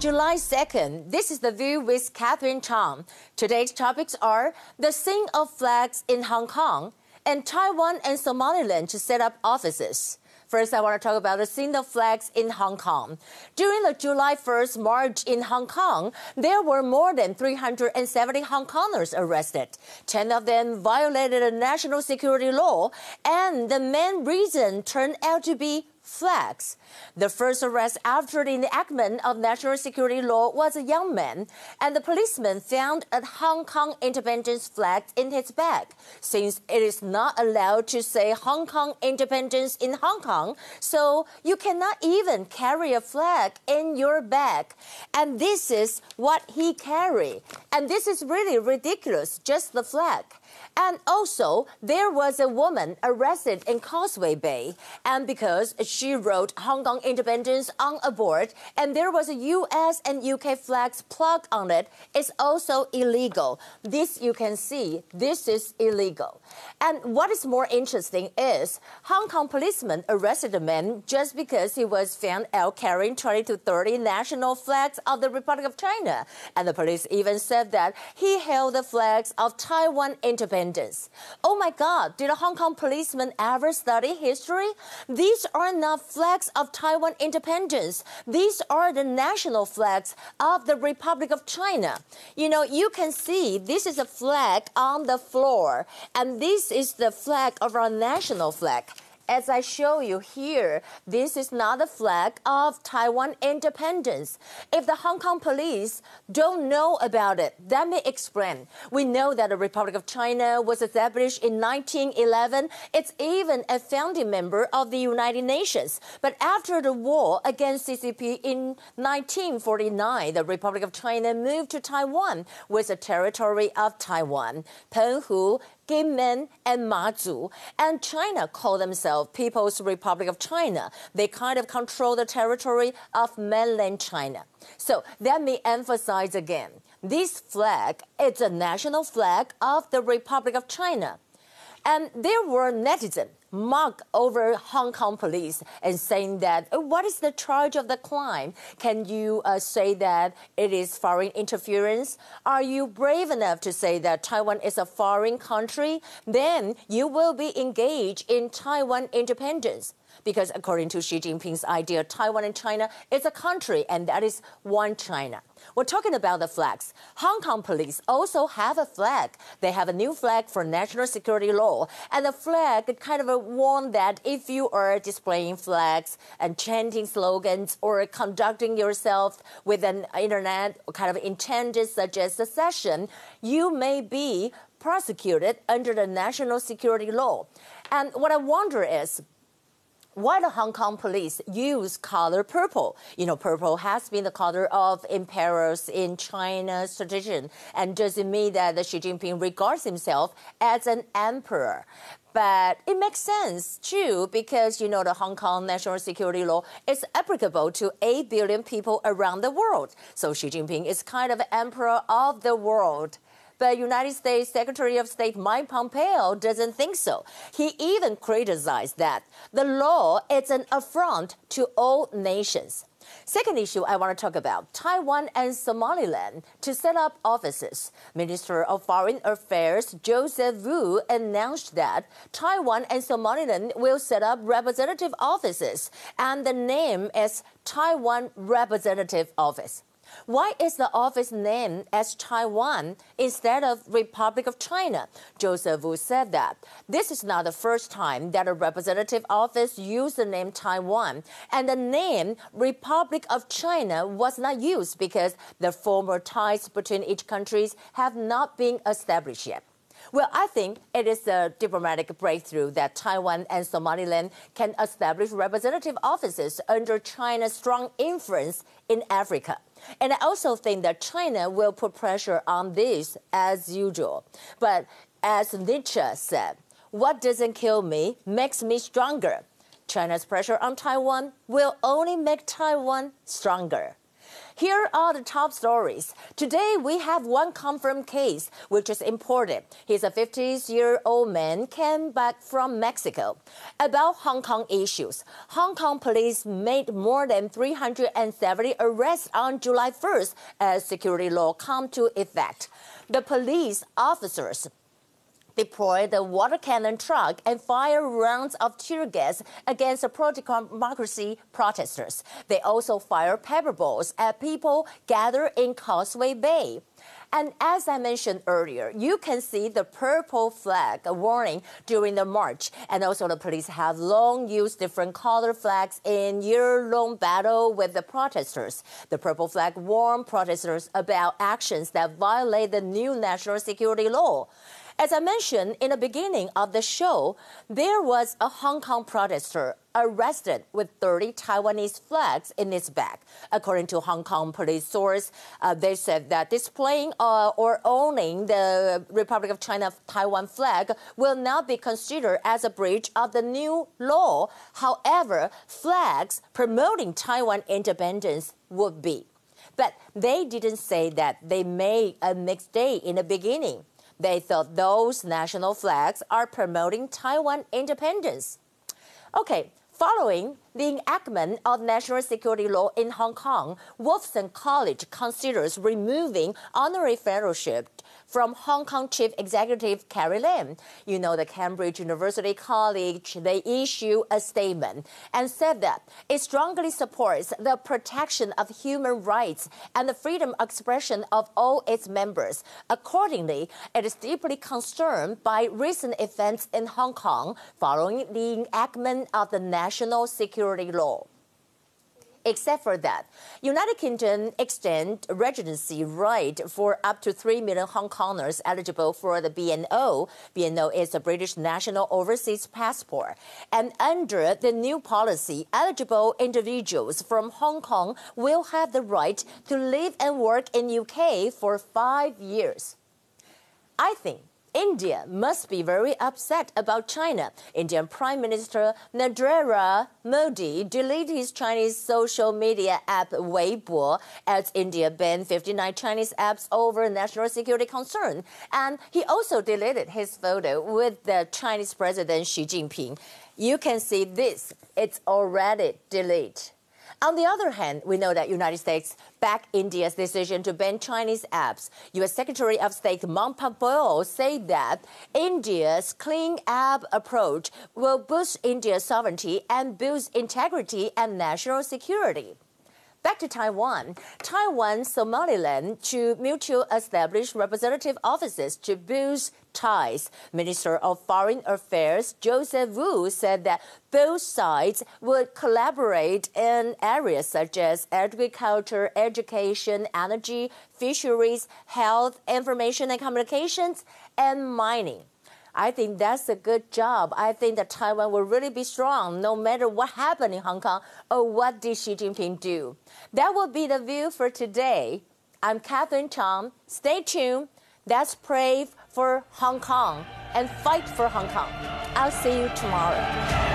July 2nd, this is The View with Catherine Chang. Today's topics are the sing of flags in Hong Kong and Taiwan and Somaliland to set up offices. First, I want to talk about the scene of flags in Hong Kong. During the July 1st march in Hong Kong, there were more than 370 Hong Kongers arrested. Ten of them violated a national security law, and the main reason turned out to be flags. The first arrest after the enactment of national security law was a young man, and the policeman found a Hong Kong independence flag in his bag. Since it is not allowed to say Hong Kong independence in Hong Kong, so you cannot even carry a flag in your bag. And this is what he carried. And this is really ridiculous, just the flag. And also, there was a woman arrested in Causeway Bay, and because she wrote Hong Kong independence on a board, and there was a U.S. and U.K. flags plugged on it, it's also illegal. This you can see, this is illegal. And what is more interesting is Hong Kong policemen arrested a man just because he was found out carrying 20 to 30 national flags of the Republic of China. And the police even said that he held the flags of Taiwan. Oh my God, did a Hong Kong policeman ever study history? These are not flags of Taiwan independence. These are the national flags of the Republic of China. You know, you can see this is a flag on the floor, and this is the flag of our national flag as I show you here, this is not a flag of Taiwan independence. If the Hong Kong police don't know about it, let me explain. We know that the Republic of China was established in 1911. It's even a founding member of the United Nations. But after the war against CCP in 1949, the Republic of China moved to Taiwan with the territory of Taiwan. Penghu Kinmen, and Mazu. And China call themselves People's Republic of China. They kind of control the territory of mainland China. So let me emphasize again. This flag is a national flag of the Republic of China. And there were netizens mock over Hong Kong police and saying that oh, what is the charge of the crime? Can you uh, say that it is foreign interference? Are you brave enough to say that Taiwan is a foreign country? Then you will be engaged in Taiwan independence because according to Xi Jinping's idea, Taiwan and China is a country, and that is one China. We're talking about the flags. Hong Kong police also have a flag. They have a new flag for national security law, and the flag kind of warn that if you are displaying flags and chanting slogans or conducting yourself with an internet kind of intended such as secession, you may be prosecuted under the national security law. And what I wonder is, why the Hong Kong police use color purple. You know, purple has been the color of emperors in China's tradition. And does it mean that Xi Jinping regards himself as an emperor? But it makes sense too because you know the Hong Kong national security law is applicable to 8 billion people around the world. So Xi Jinping is kind of emperor of the world. But United States Secretary of State Mike Pompeo doesn't think so. He even criticized that the law is an affront to all nations. Second issue I want to talk about Taiwan and Somaliland to set up offices. Minister of Foreign Affairs Joseph Wu announced that Taiwan and Somaliland will set up representative offices, and the name is Taiwan Representative Office. Why is the office named as Taiwan instead of Republic of China? Joseph Wu said that this is not the first time that a representative office used the name Taiwan, and the name Republic of China was not used because the former ties between each countries have not been established yet. Well, I think it is a diplomatic breakthrough that Taiwan and Somaliland can establish representative offices under China's strong influence in Africa. And I also think that China will put pressure on this as usual. But as Nietzsche said, what doesn't kill me makes me stronger. China's pressure on Taiwan will only make Taiwan stronger. Here are the top stories. Today, we have one confirmed case, which is important. He's a 50-year-old man came back from Mexico. About Hong Kong issues, Hong Kong police made more than 370 arrests on July 1st as security law come to effect. The police officers deploy the water cannon truck and fire rounds of tear gas against the pro-democracy protesters. They also fire pepper balls at people gathered in Causeway Bay. And as I mentioned earlier, you can see the purple flag warning during the march. And also the police have long used different color flags in year-long battle with the protesters. The purple flag warned protesters about actions that violate the new national security law. As I mentioned in the beginning of the show, there was a Hong Kong protester arrested with 30 Taiwanese flags in his bag. According to Hong Kong police source, uh, they said that displaying uh, or owning the Republic of China Taiwan flag will now be considered as a breach of the new law. However, flags promoting Taiwan independence would be. But they didn't say that they made a mixed day in the beginning. They thought those national flags are promoting Taiwan independence. Okay, Following the enactment of national security law in Hong Kong, Wolfson College considers removing honorary fellowship from Hong Kong Chief Executive Carrie Lam. You know, the Cambridge University College, they issue a statement and said that it strongly supports the protection of human rights and the freedom of expression of all its members. Accordingly, it is deeply concerned by recent events in Hong Kong following the enactment of the national security law. Except for that, United Kingdom extend residency right for up to 3 million Hong Kongers eligible for the BNO. BNO is a British national overseas passport. And under the new policy, eligible individuals from Hong Kong will have the right to live and work in UK for 5 years. I think India must be very upset about China. Indian Prime Minister Narendra Modi deleted his Chinese social media app Weibo as India banned 59 Chinese apps over national security concern. And he also deleted his photo with the Chinese President Xi Jinping. You can see this, it's already deleted. On the other hand, we know that United States backed India's decision to ban Chinese apps. U.S. Secretary of State Mike Pompeo said that India's clean app approach will boost India's sovereignty and boost integrity and national security. Back to Taiwan. Taiwan, Somaliland to mutual establish representative offices to boost ties. Minister of Foreign Affairs Joseph Wu said that both sides would collaborate in areas such as agriculture, education, energy, fisheries, health, information and communications, and mining. I think that's a good job. I think that Taiwan will really be strong no matter what happened in Hong Kong or what did Xi Jinping do. That will be the view for today. I'm Catherine Chang. Stay tuned. Let's pray for Hong Kong and fight for Hong Kong. I'll see you tomorrow.